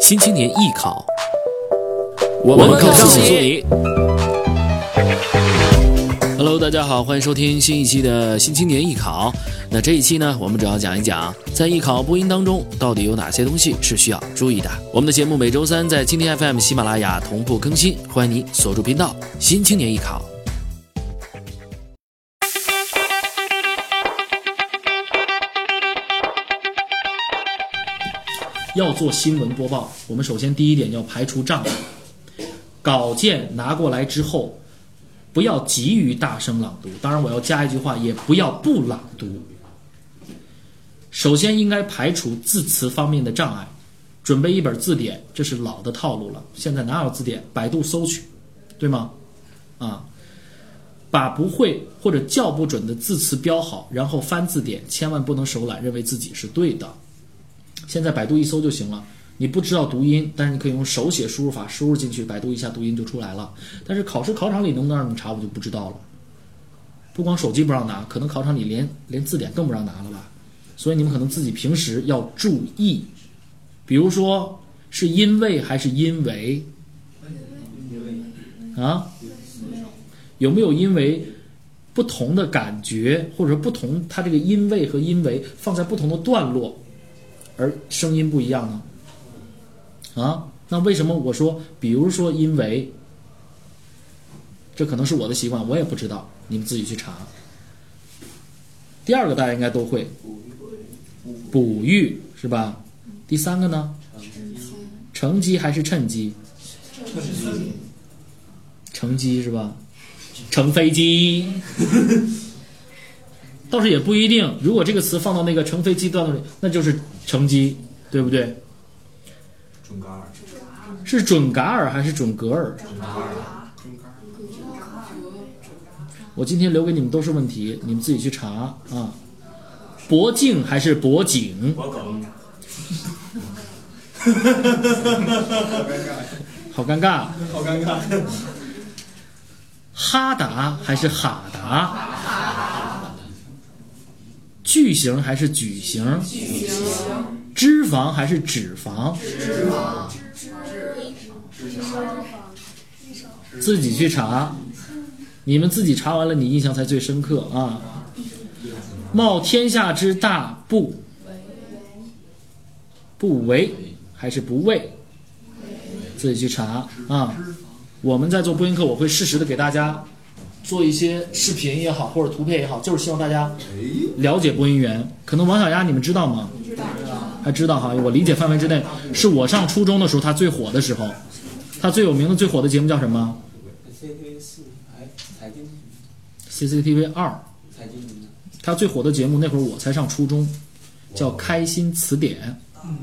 新青年艺考，我们告诉你。Hello，大家好，欢迎收听新一期的新青年艺考。那这一期呢，我们主要讲一讲在艺考播音当中到底有哪些东西是需要注意的。我们的节目每周三在蜻蜓 FM、喜马拉雅同步更新，欢迎你锁住频道。新青年艺考。要做新闻播报，我们首先第一点要排除障碍。稿件拿过来之后，不要急于大声朗读。当然，我要加一句话，也不要不朗读。首先应该排除字词方面的障碍，准备一本字典，这是老的套路了。现在哪有字典？百度搜取，对吗？啊，把不会或者叫不准的字词标好，然后翻字典，千万不能手懒，认为自己是对的。现在百度一搜就行了，你不知道读音，但是你可以用手写输入法输入进去，百度一下读音就出来了。但是考试考场里能不能让你查，我就不知道了。不光手机不让拿，可能考场里连连字典更不让拿了吧？所以你们可能自己平时要注意，比如说是因为还是因为啊？有没有因为不同的感觉，或者说不同，它这个因为和因为放在不同的段落？而声音不一样呢？啊，那为什么我说，比如说，因为这可能是我的习惯，我也不知道，你们自己去查。第二个大家应该都会，哺育是吧？第三个呢？乘机还是趁机？乘机是吧？乘飞机。倒是也不一定，如果这个词放到那个乘飞机段落里，那就是乘机，对不对？准噶尔是准噶尔还是准格尔？我今天留给你们都是问题，你们自己去查啊。脖颈还是脖颈？脖梗，好尴尬。好尴尬。哈达还是哈达？巨型还是矩形？脂肪还是脂肪？自己去查，你们自己查完了，你印象才最深刻啊！冒天下之大不不为还是不为？自己去查啊！我们在做播音课，我会适时的给大家做一些视频也好，或者图片也好，就是希望大家了解播音员。可能王小丫你们知道吗？知道，还知道哈。我理解范围之内，是我上初中的时候他最火的时候，他最有名的、最火的节目叫什么 CCTV 四，哎，财经？CCTV 二。财经什么？他最火的节目那会儿我才上初中，叫《开心词典》。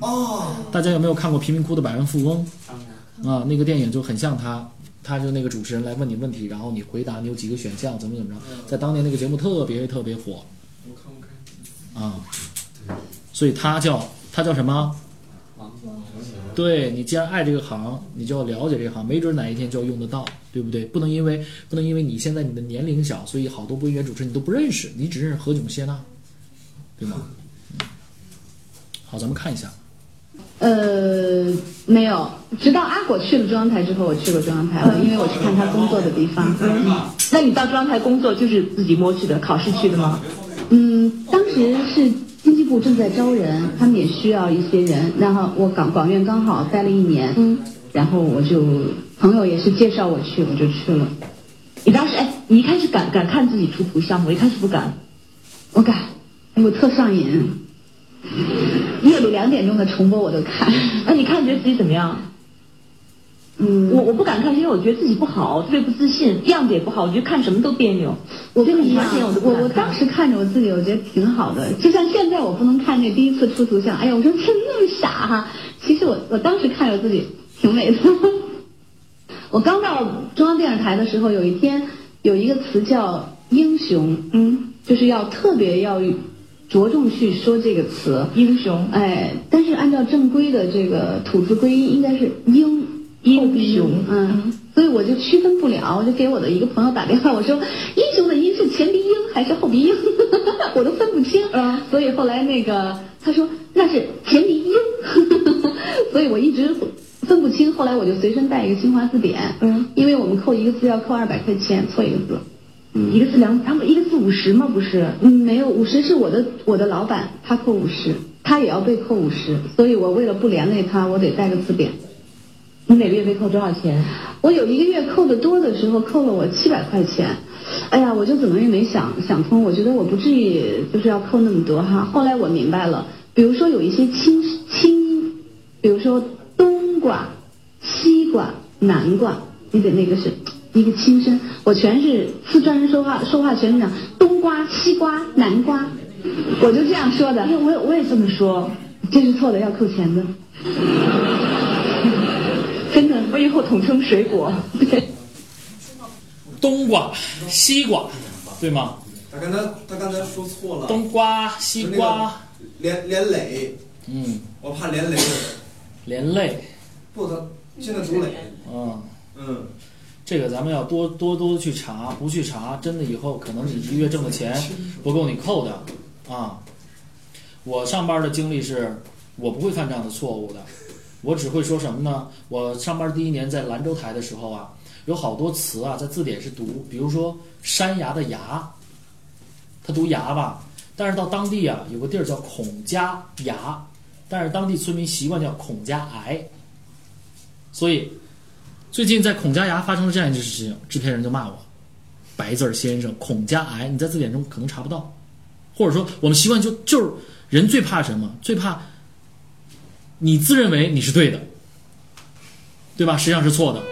哦，大家有没有看过《贫民窟的百万富翁当然，》啊？那个电影就很像他，他就那个主持人来问你问题，然后你回答，你有几个选项，怎么怎么着，在当年那个节目特别特别火我看我看。啊。所以他叫他叫什么？王对你既然爱这个行，你就要了解这个行，没准哪一天就要用得到，对不对？不能因为不能因为你现在你的年龄小，所以好多播音员主持人你都不认识，你只认识何炅、谢娜，对吗？嗯好，咱们看一下。呃，没有，直到阿果去了中央台之后，我去过中央台了，因为我去看他工作的地方。那你到中央台工作就是自己摸去的，考试去的吗？嗯，当时是经济部正在招人，他们也需要一些人，然后我港广院刚好待了一年，嗯，然后我就朋友也是介绍我去，我就去了。你当时哎，你一开始敢敢看自己出图像吗？我一开始不敢。我敢，哎我特上瘾，夜里两点钟的重播我都看。那你看觉得自己怎么样？嗯，我我不敢看，是因为我觉得自己不好，特别不自信，样子也不好，我觉得看什么都别扭。我跟你一样我我我当时看着我自己，我觉得挺好的。就像现在我不能看那第一次出图像，哎呀，我说真那么傻哈、其实我我当时看着自己挺美的。我刚到中央电视台的时候，有一天有一个词叫英雄，嗯，就是要特别要着重去说这个词。英雄，哎，但是按照正规的这个吐字归音，应该是英英雄嗯，所以我就区分不了，我就给我的一个朋友打电话，我说英雄的英是前鼻音还是后鼻音，我都分不清。嗯所以后来那个他说那是前鼻音，所以我一直分不清。后来我就随身带一个新华字典，嗯，因为我们扣一个字要扣二百块钱，错一个字。一个是两，他们一个是五十吗？不是，嗯，没有五十是我的我的老板，他扣五十，他也要被扣五十，所以我为了不连累他，我得带个字典。你每个月被扣多少钱？我有一个月扣的多的时候，扣了我七百块钱。哎呀，我就怎么也没想想通，我觉得我不至于就是要扣那么多哈。后来我明白了，比如说有一些轻轻，比如说冬瓜、西瓜、南瓜，你得那个是一个轻声。我全是四川人说话，说话全是讲冬瓜、西瓜、南瓜，我就这样说的。因为我也我也这么说，这是错的，要扣钱的。真的，我以后统称水果。对。冬瓜、西瓜，对吗？他刚才他刚才说错了，冬瓜、西瓜，连连累，嗯，我怕连累。连累，不，他现在读累。嗯，嗯，这个咱们要多多多去查，不去查，真的以后可能你一个月挣的钱不够你扣的啊。我上班的经历是，我不会犯这样的错误的，我只会说什么呢？我上班第一年在兰州台的时候啊，有好多词啊在字典是读，比如说山崖的崖，它读崖吧，但是到当地啊有个地儿叫孔家崖，但是当地村民习惯叫孔家崖，所以最近在孔家崖发生了这样一件事情，制片人就骂我，白字先生孔家崖，你在字典中可能查不到，或者说我们习惯就就是人最怕什么？最怕你自认为你是对的，对吧？实际上是错的。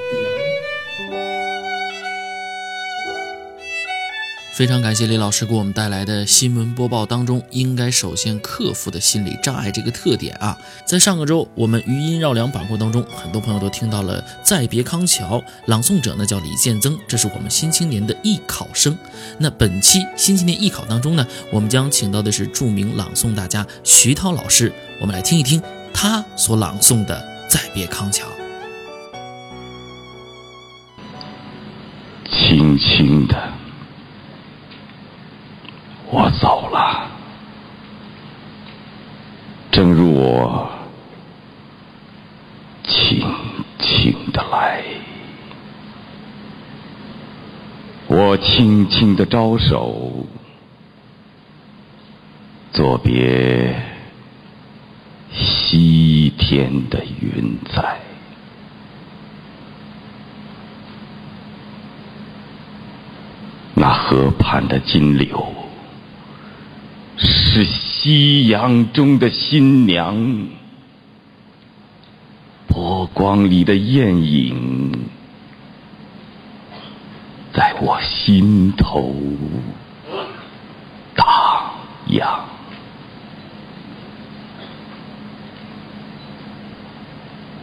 非常感谢李老师给我们带来的新闻播报当中应该首先克服的心理障碍这个特点啊。在上个周我们余音绕梁板块当中，很多朋友都听到了《再别康桥》，朗诵者呢叫李建增，这是我们新青年的艺考生。那本期新青年艺考当中呢，我们将请到的是著名朗诵大家徐涛老师，我们来听一听他所朗诵的《再别康桥》。轻轻的，我走了，正如我轻轻的来，我轻轻的招手，作别西天的云彩。那河畔的金柳，是夕阳中的新娘，波光里的艳影，在我心头荡漾。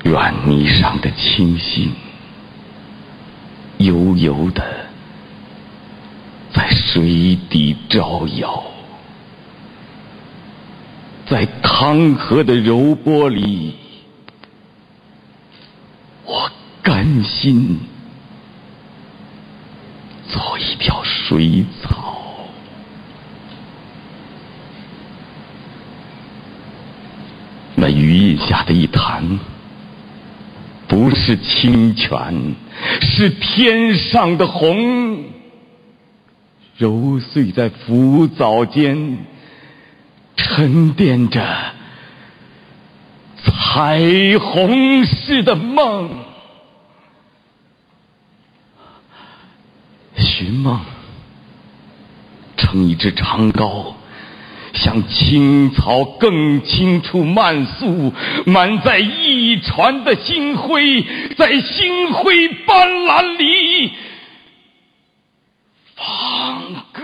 软泥上的星星，悠悠的。在水底招摇，在汤河的柔波里，我甘心做一条水草。那余荫下的一潭，不是清泉，是天上的虹。揉碎在浮藻间，沉淀着彩虹似的梦。寻梦，乘一只长篙，向青草更青处漫溯，满载一船的星辉，在星辉斑斓里。放歌，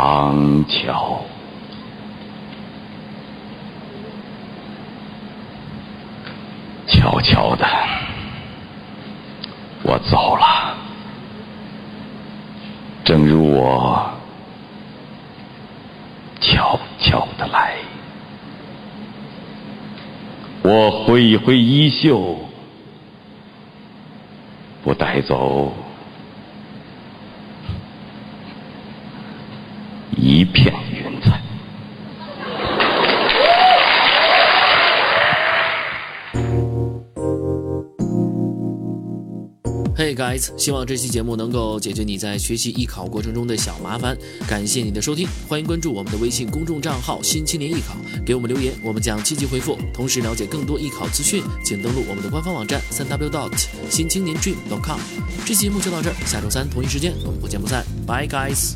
康桥。悄悄的，我走了，正如我悄悄的来。我挥一挥衣袖，不带走一片云彩。Hey guys，希望这期节目能够解决你在学习艺考过程中的小麻烦。感谢你的收听，欢迎关注我们的微信公众账号“新青年艺考”，给我们留言，我们将积极回复。同时了解更多艺考资讯，请登录我们的官方网站三 w dot 新青年 dream dot com。这期节目就到这儿，下周三同一时间我们不见不散，Bye guys。